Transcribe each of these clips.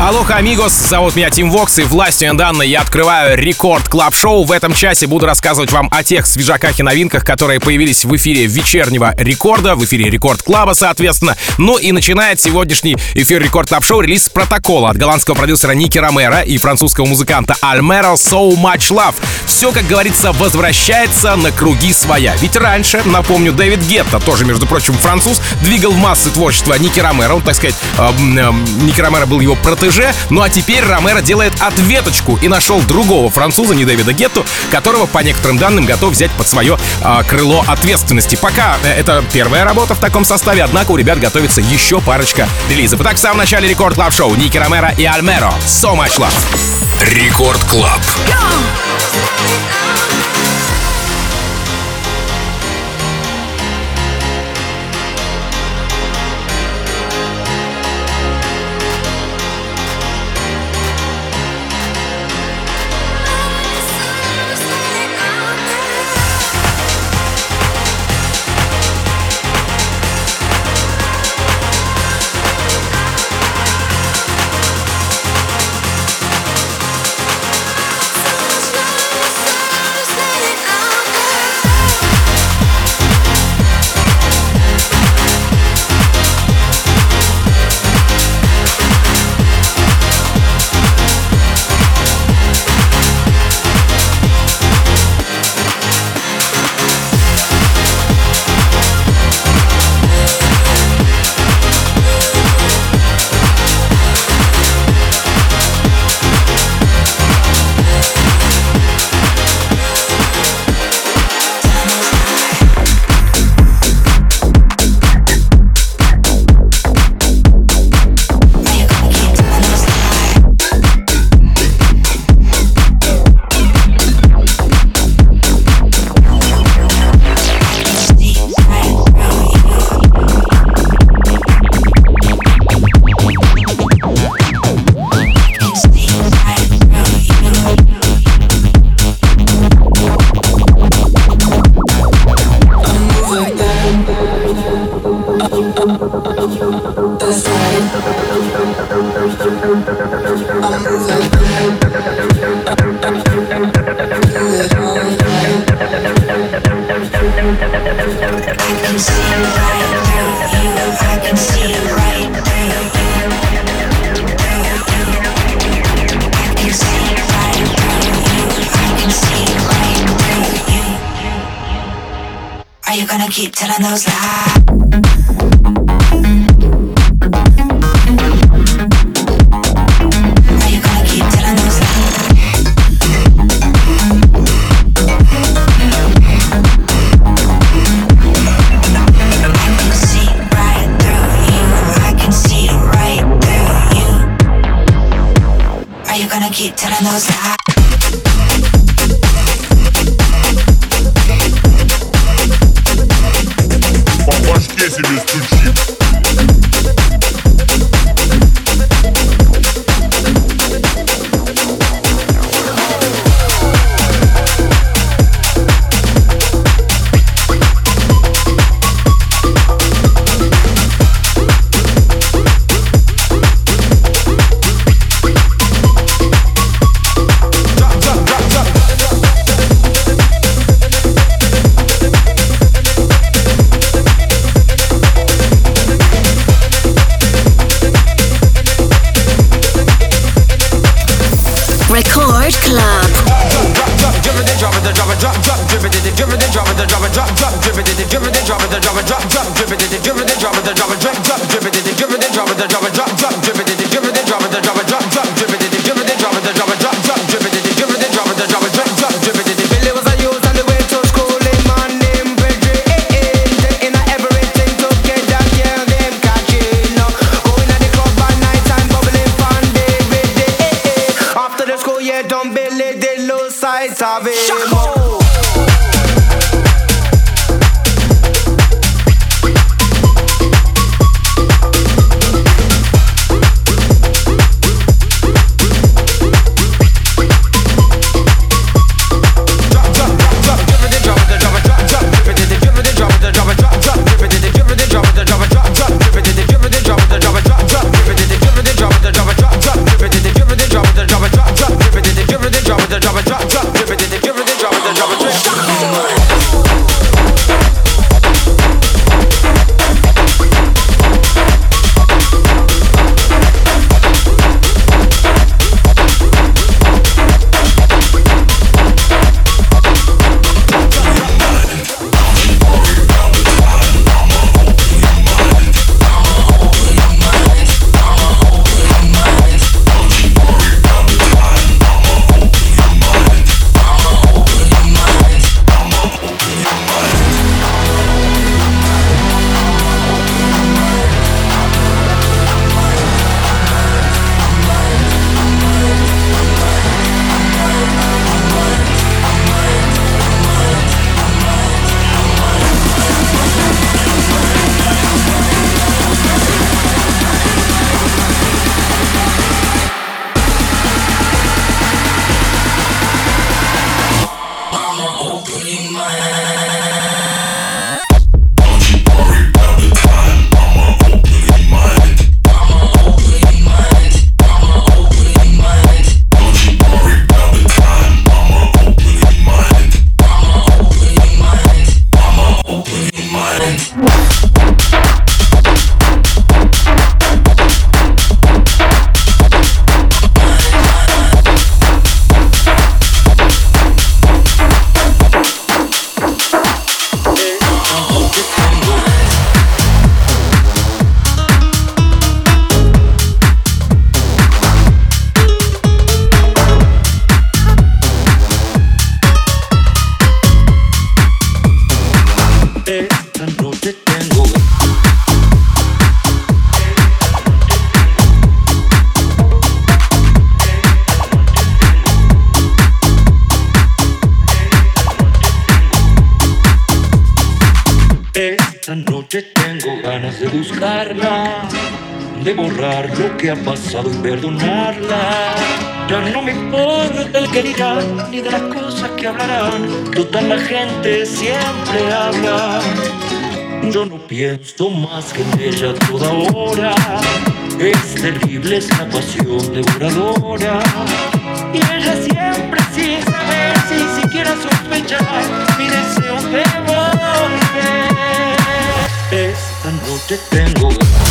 Алоха, amigos, зовут меня Tim Vox, и властью данной я открываю Record Club Show В этом часе буду рассказывать вам о тех свежаках и новинках, которые появились в эфире вечернего рекорда, в эфире Record Club а, соответственно. Ну и начинает сегодняшний эфир Record Club Show релиз протокола от голландского продюсера Ники Ромера и французского музыканта Альмера So Much Love. Все, как говорится, возвращается на круги своя. Ведь раньше, напомню, Дэвид Гетта, тоже, между прочим, француз, двигал массы творчества Ники Ромера. Он, так сказать, э, э, Ники Ромера был его протеже ПСЖ. Ну а теперь Ромеро делает ответочку и нашел другого француза, не Дэвида Гетту, которого, по некоторым данным, готов взять под свое э, крыло ответственности. Пока э, это первая работа в таком составе, однако у ребят готовится еще парочка релизов. Итак, в самом начале рекорд клаб шоу Ники Ромеро и Альмеро. So much love. Рекорд Клаб. Que ha pasado y perdonarla. Ya no me importa el que dirán, ni de las cosas que hablarán. Total la gente siempre habla. Yo no pienso más que en ella toda hora. Es terrible esa pasión devoradora. Y ella siempre sin saber, sin siquiera sospechar, mi deseo de volver. Esta noche tengo На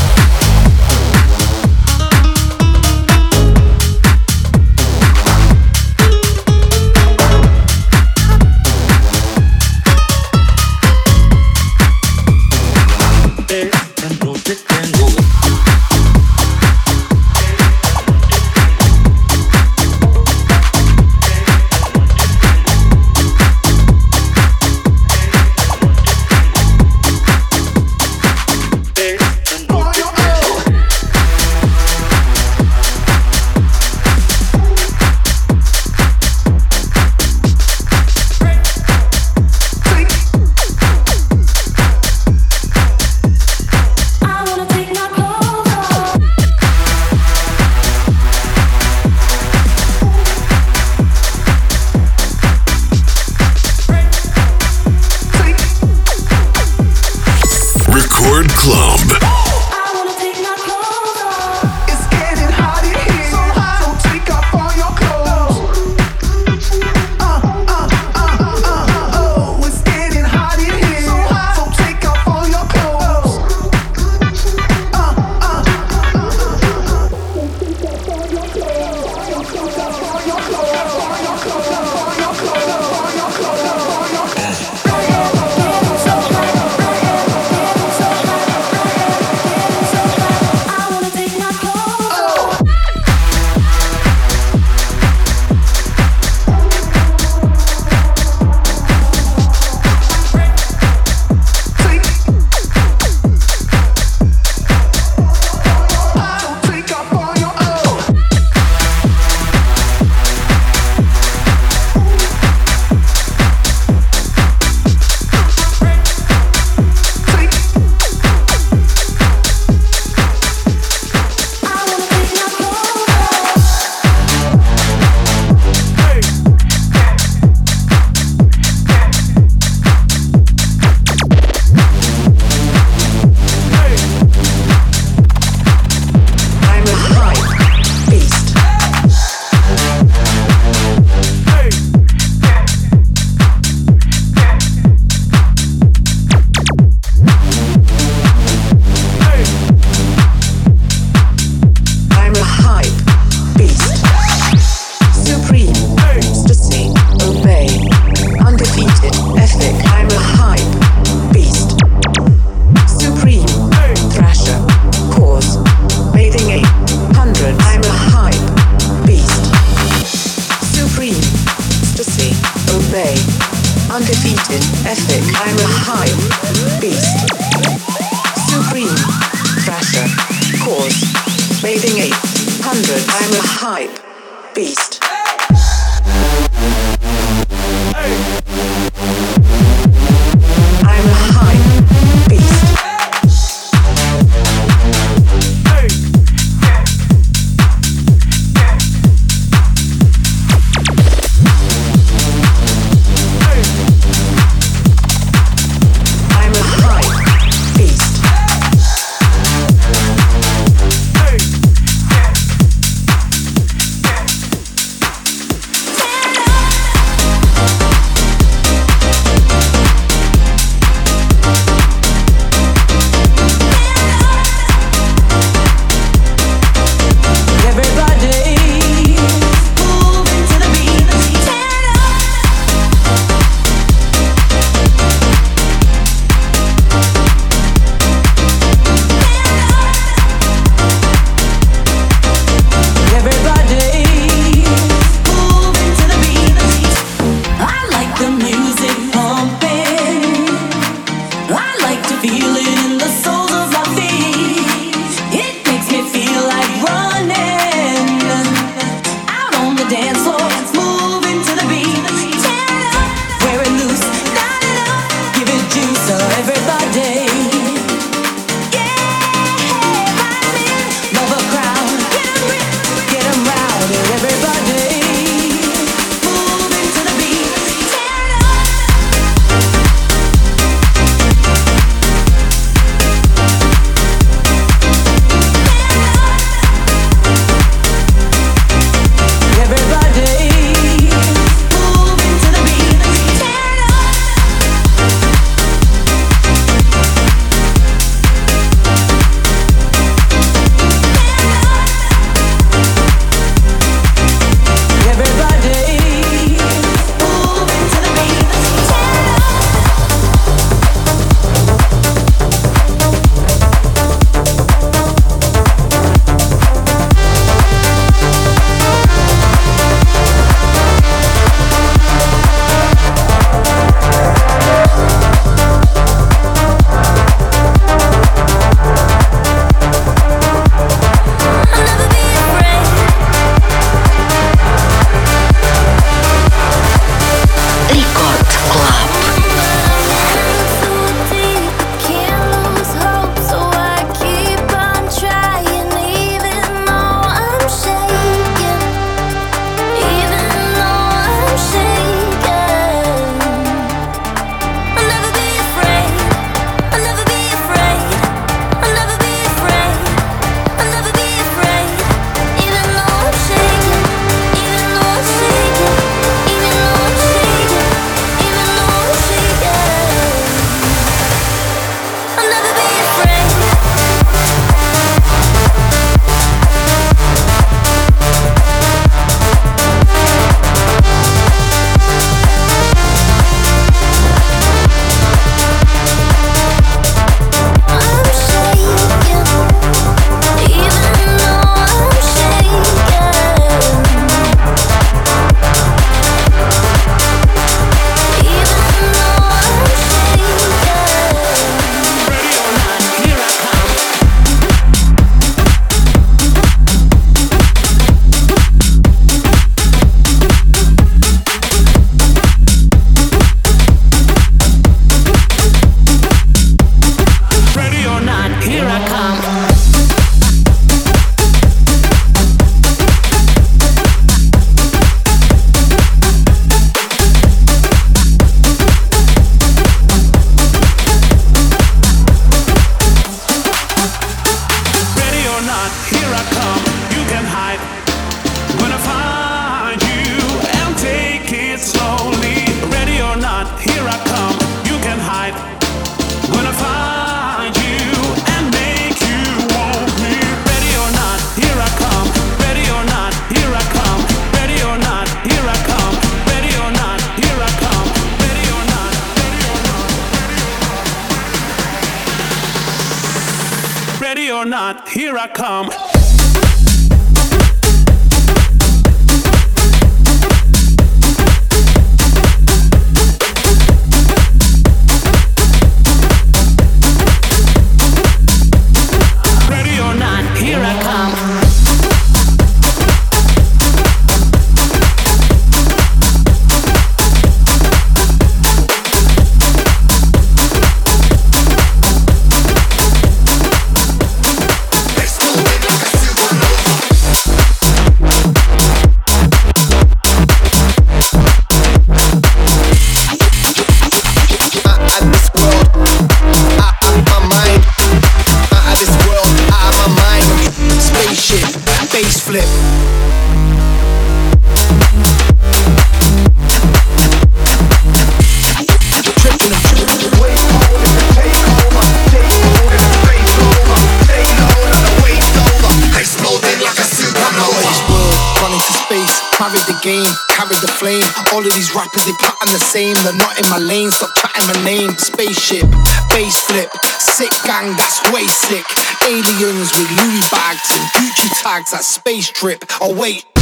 That's way sick. Aliens with Louis bags and Gucci tags. That space trip. Oh wait.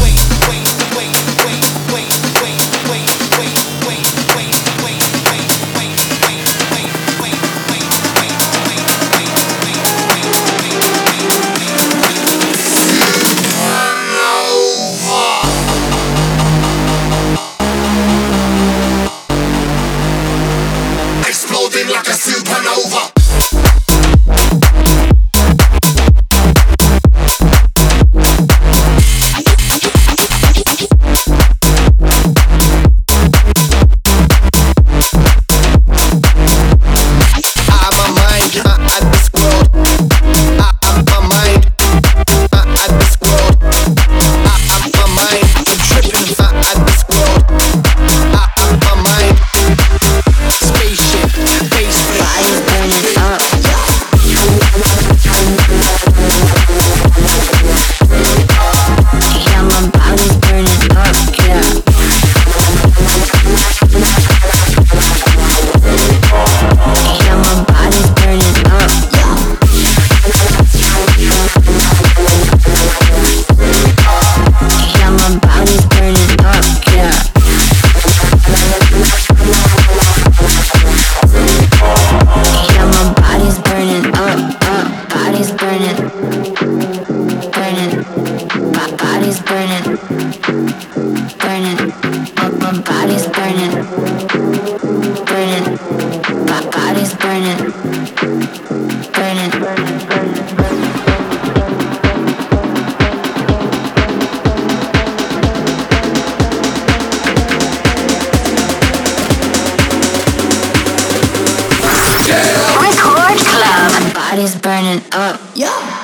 body's burning up. Yeah.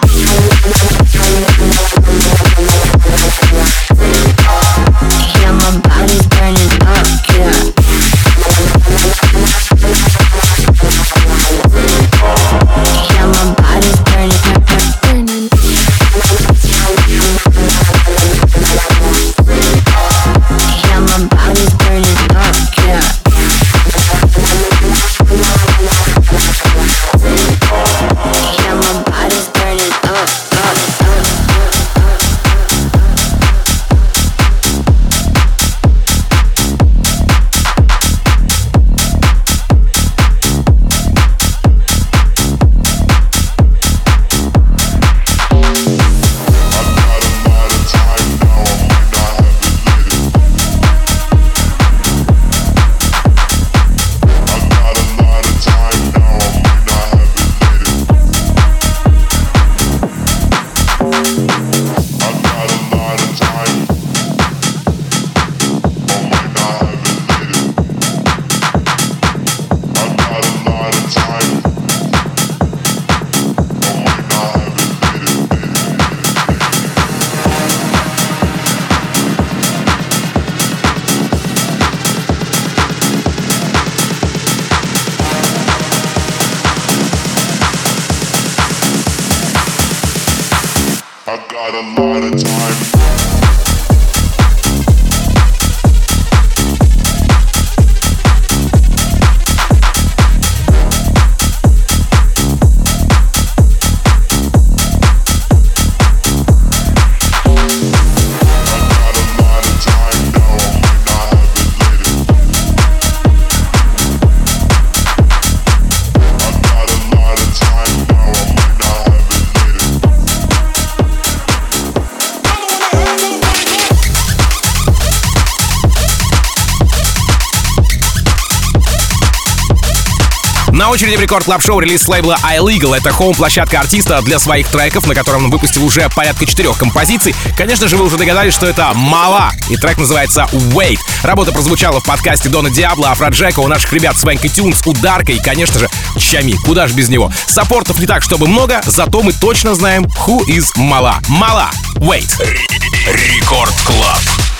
Очереди Record Club Show релиз лейбла Illegal. Это home-площадка артиста для своих треков, на котором он выпустил уже порядка четырех композиций. Конечно же, вы уже догадались, что это «Malaa», и трек называется «Wait». Работа прозвучала в подкасте Дона Диабло, Афроджека, у наших ребят Swanky Tunes, Ударка и, конечно же, Tchami. Куда же без него? Саппортов не так, чтобы много, зато мы точно знаем, who is Malaa. Malaa, «Wait». Record Club.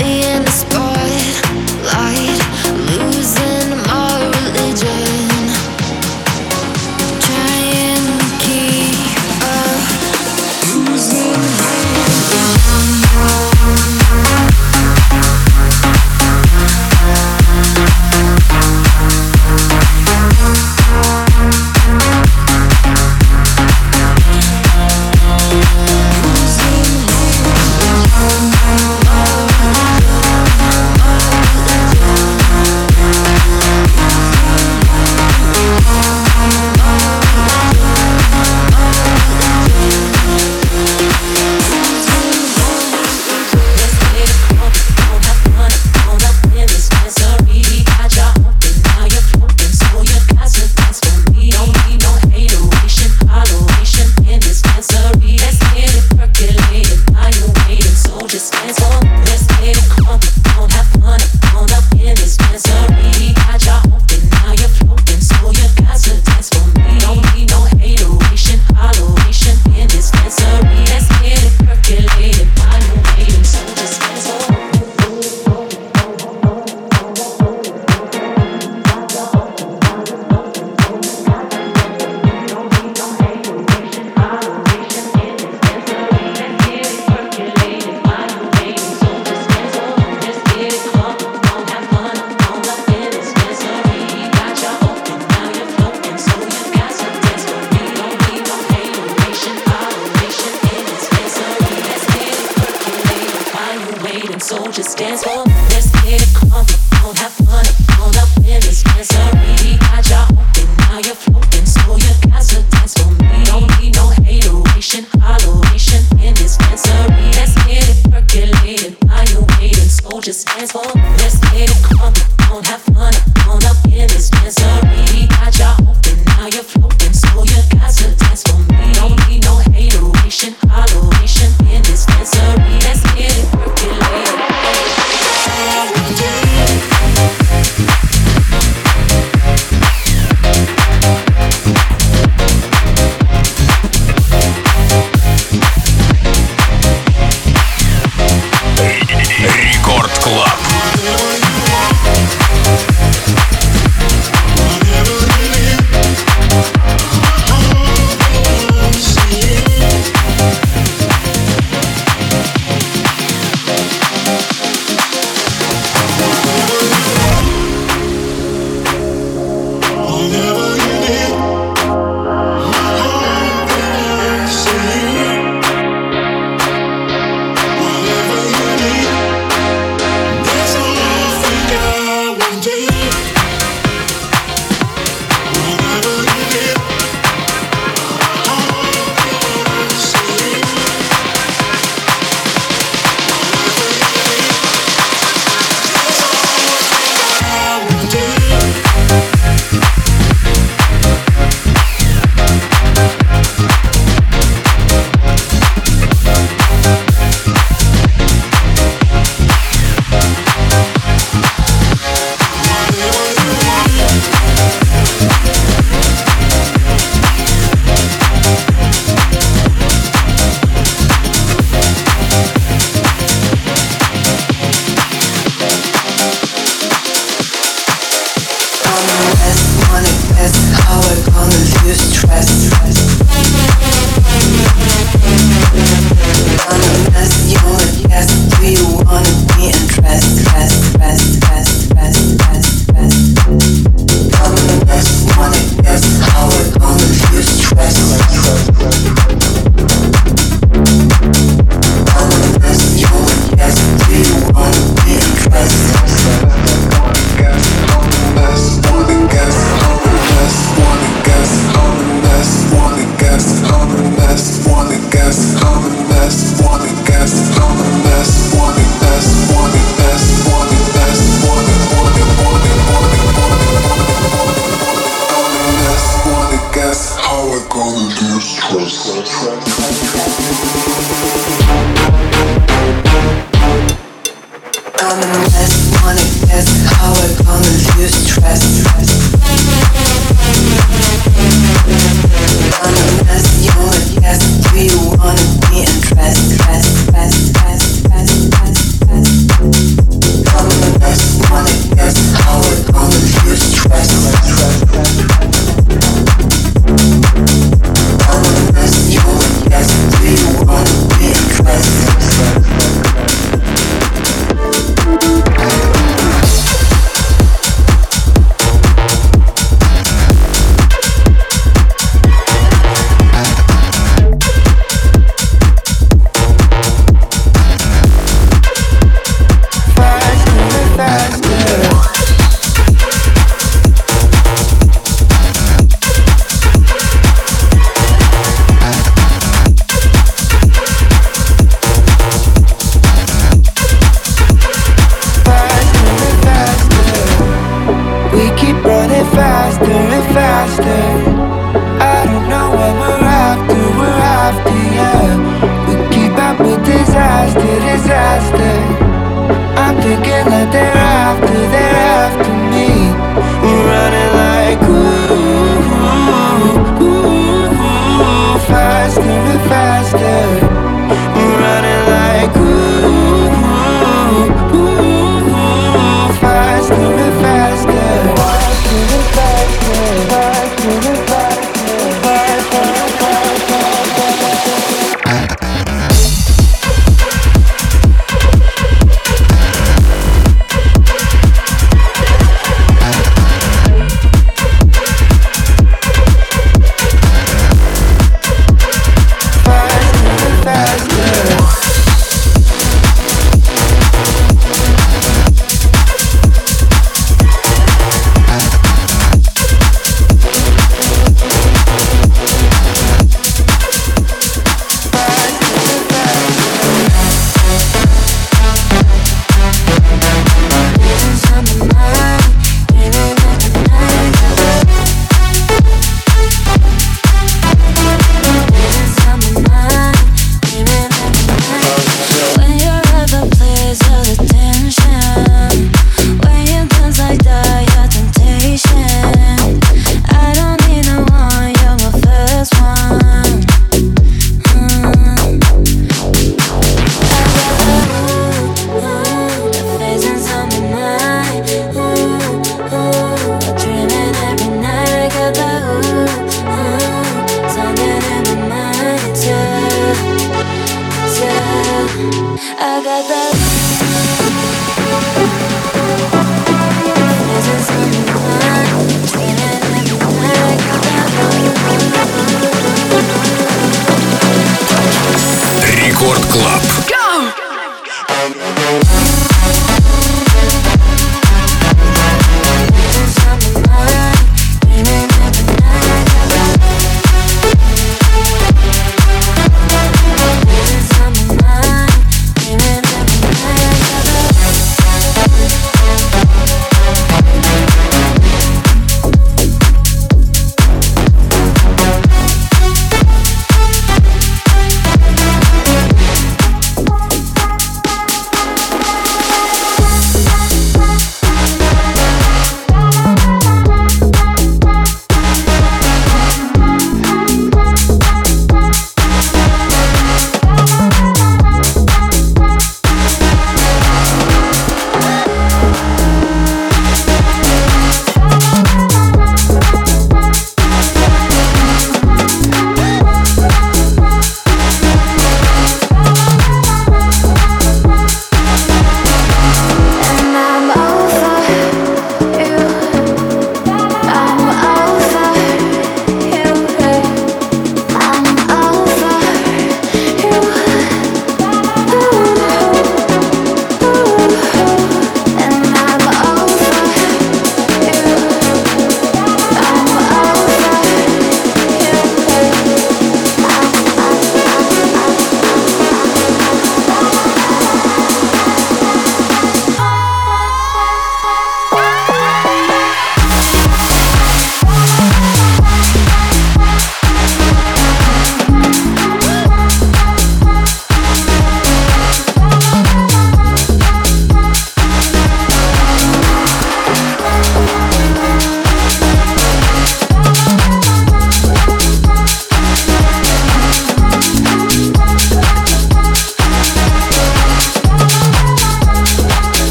in the spot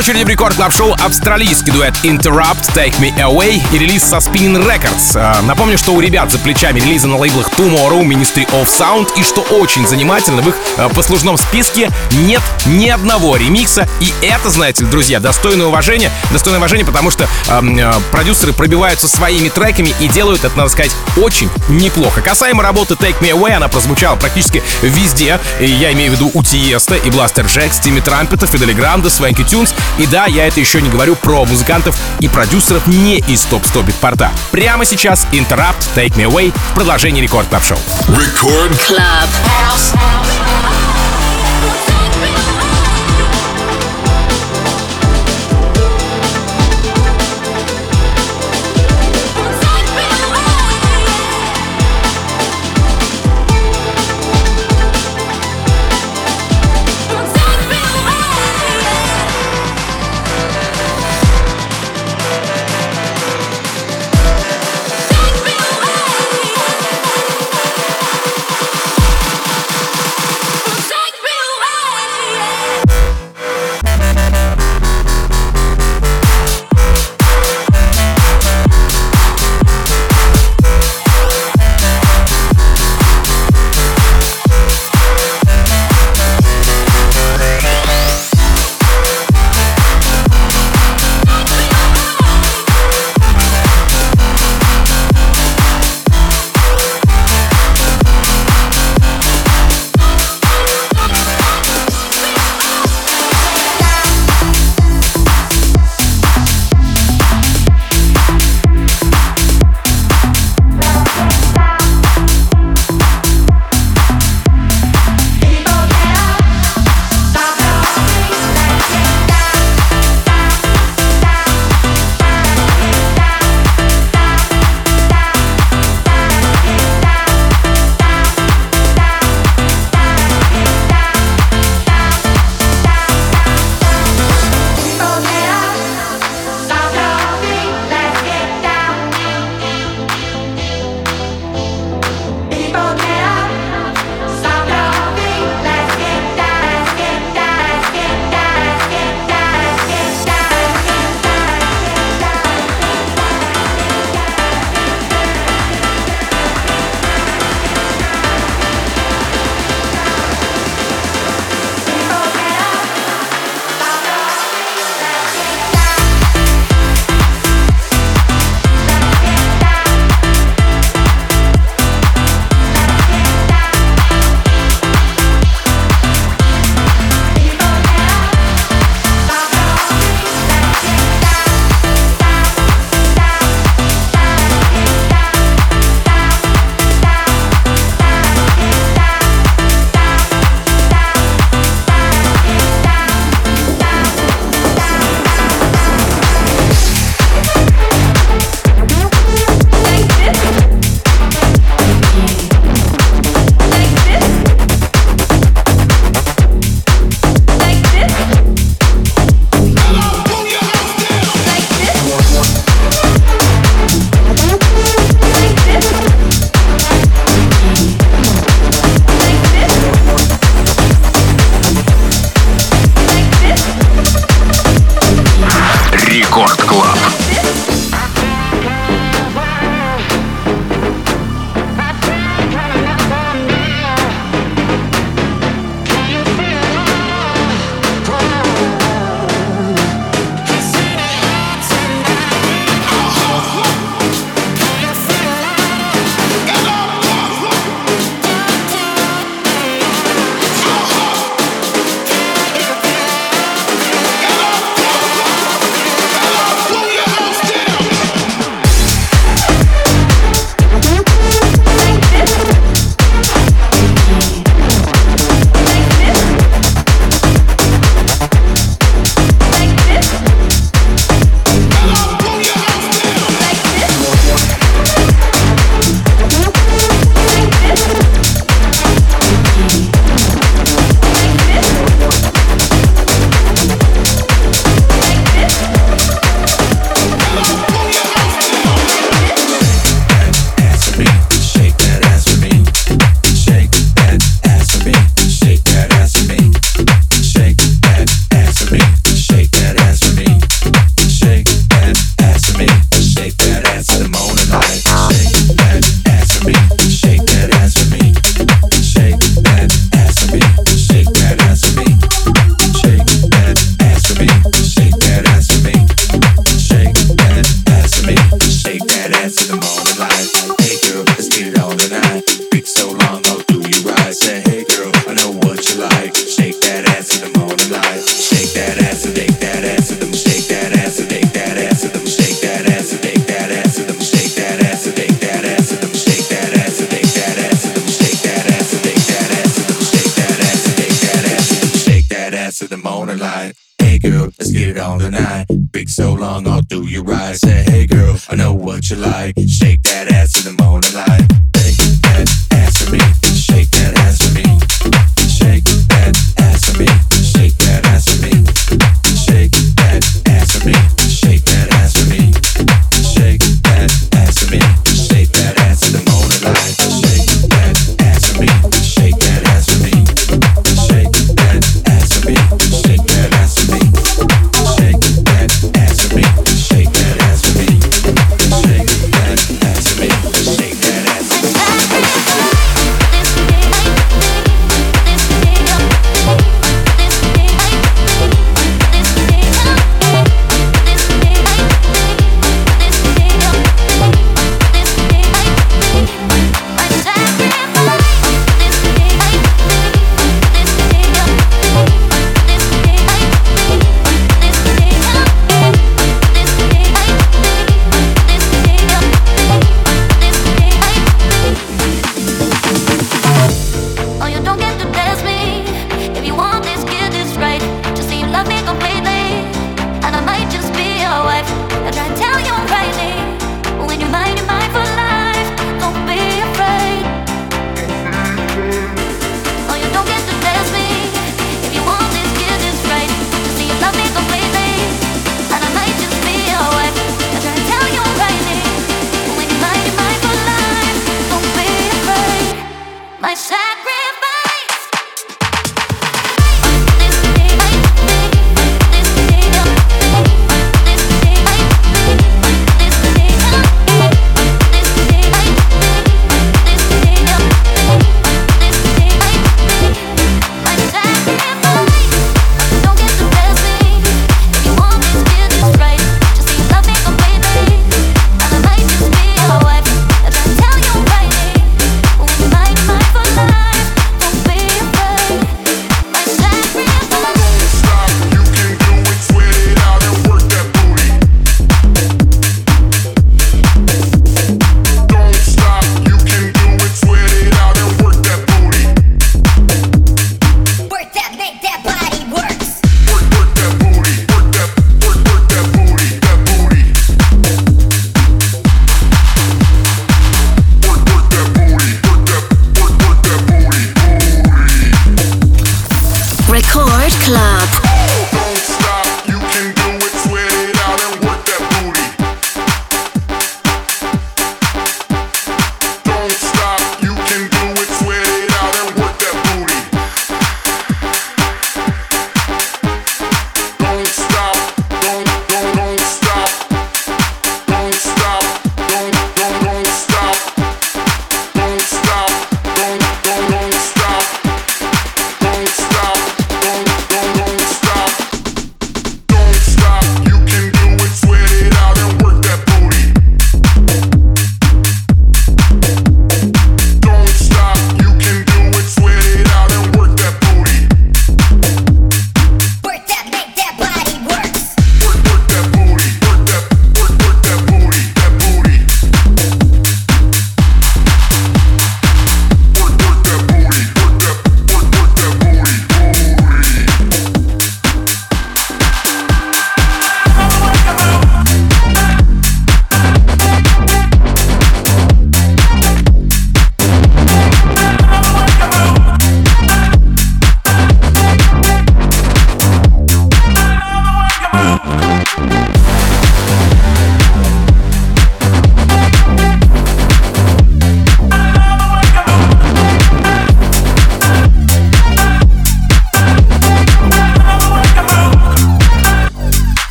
очереди в Record Club Show австралийский дуэт Interrupt Take Me Away и релиз со Spinning Records. А, напомню, что у ребят за плечами релизы на лейблах Tomorrow, Ministry of Sound и, что очень занимательно, в их а, послужном списке нет ни одного ремикса. И это, знаете друзья, достойное уважение. Достойное уважение, потому что э, продюсеры пробиваются своими треками и делают это, надо сказать, очень неплохо. Касаемо работы Take Me Away, она прозвучала практически везде. И я имею в виду у Тиеста, и Blasterjaxx, Тимми Трампета, Федде Ле Гранда, Swanky Tunes. И да, я это еще не говорю про музыкантов и продюсеров не из топ-100 битпорта. Прямо сейчас Interrupt Take Me Away в продолжении Record Club Show. Рекорд Club. your eyes. Say, hey girl, I know what you like. Shake that ass in the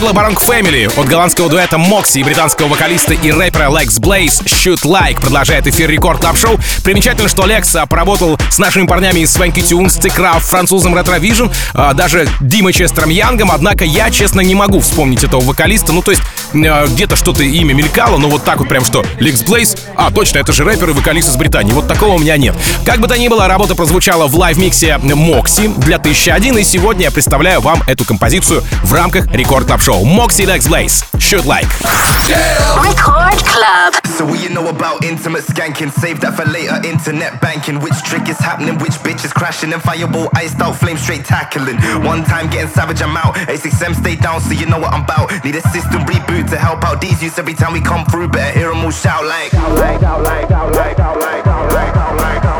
лейбла Barong Family от голландского дуэта Moksi и британского вокалиста и рэпера Lex Blaze Shoot Like продолжает эфир Record Club Show. Примечательно, что Lex поработал с нашими парнями из Swanky Tunes, Тикраф, французом RetroVision, а, даже Димой Честером Янгом, однако я, честно, не могу вспомнить этого вокалиста. Ну, то есть, где-то что-то имя мелькало, но вот так вот прям что, Lex Blaze, а, точно, это же рэпер и вокалист из Британии. Вот такого у меня нет. Как бы то ни было, работа прозвучала в лайв-миксе Moksi для 1001, и сегодня я представляю вам эту композицию в рамках Record Club Show. Moksi Lex Blaze. Shoot Like. Record Club. So what you know about intimate skanking? Save that for later. Internet banking. Which trick is happening? Which bitch is crashing? And fireball iced out, flame straight tackling. One time getting savage, I'm out. A6M stay down, so you know what I'm about. Need a system reboot to help out these youths every time we come through. Better hear 'em all shout like. Shout like, shout like, shout like, shout like, shout like. Can we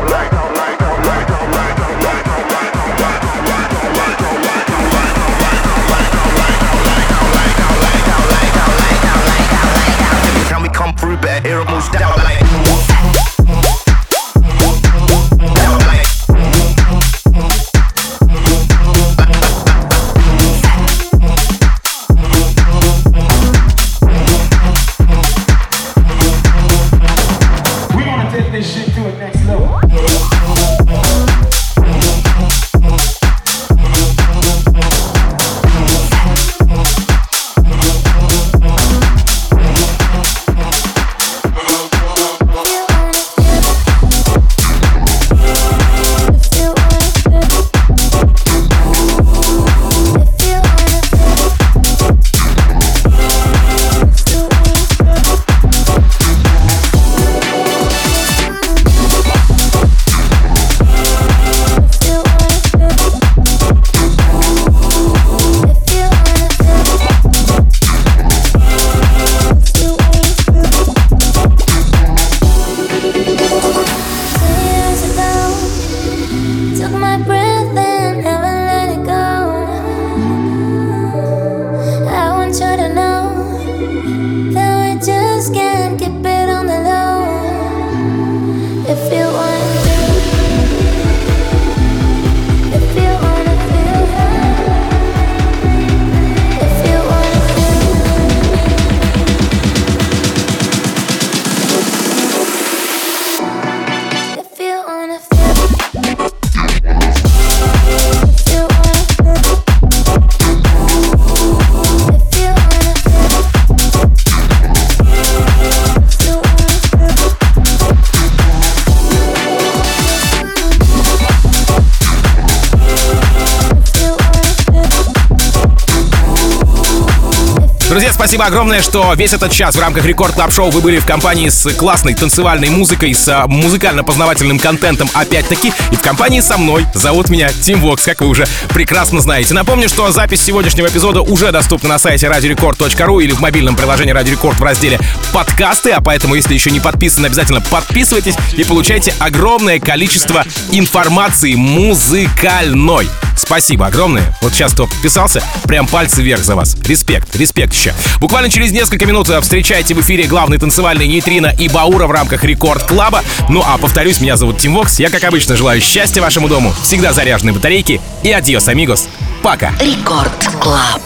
Друзья, спасибо огромное, что весь этот час в рамках Record Club Show вы были в компании с классной танцевальной музыкой, с а, музыкально-познавательным контентом опять-таки, и в компании со мной. Зовут меня Тим Вокс, как вы уже прекрасно знаете. Напомню, что запись сегодняшнего эпизода уже доступна на сайте radiorecord.ru или в мобильном приложении Радио Рекорд в разделе «Подкасты», а поэтому, если еще не подписаны, обязательно подписывайтесь и получайте огромное количество информации музыкальной. Спасибо огромное. Вот сейчас кто подписался, прям пальцы вверх за вас. Респект, респект еще. Буквально через несколько минут э, встречайте в эфире главный танцевальный нейтрино и Баура в рамках Record Club а. Ну а повторюсь, меня зовут Тим Вокс. Я, как обычно, желаю счастья вашему дому, всегда заряженные батарейки и adiós, amigos. Пока. Record Club.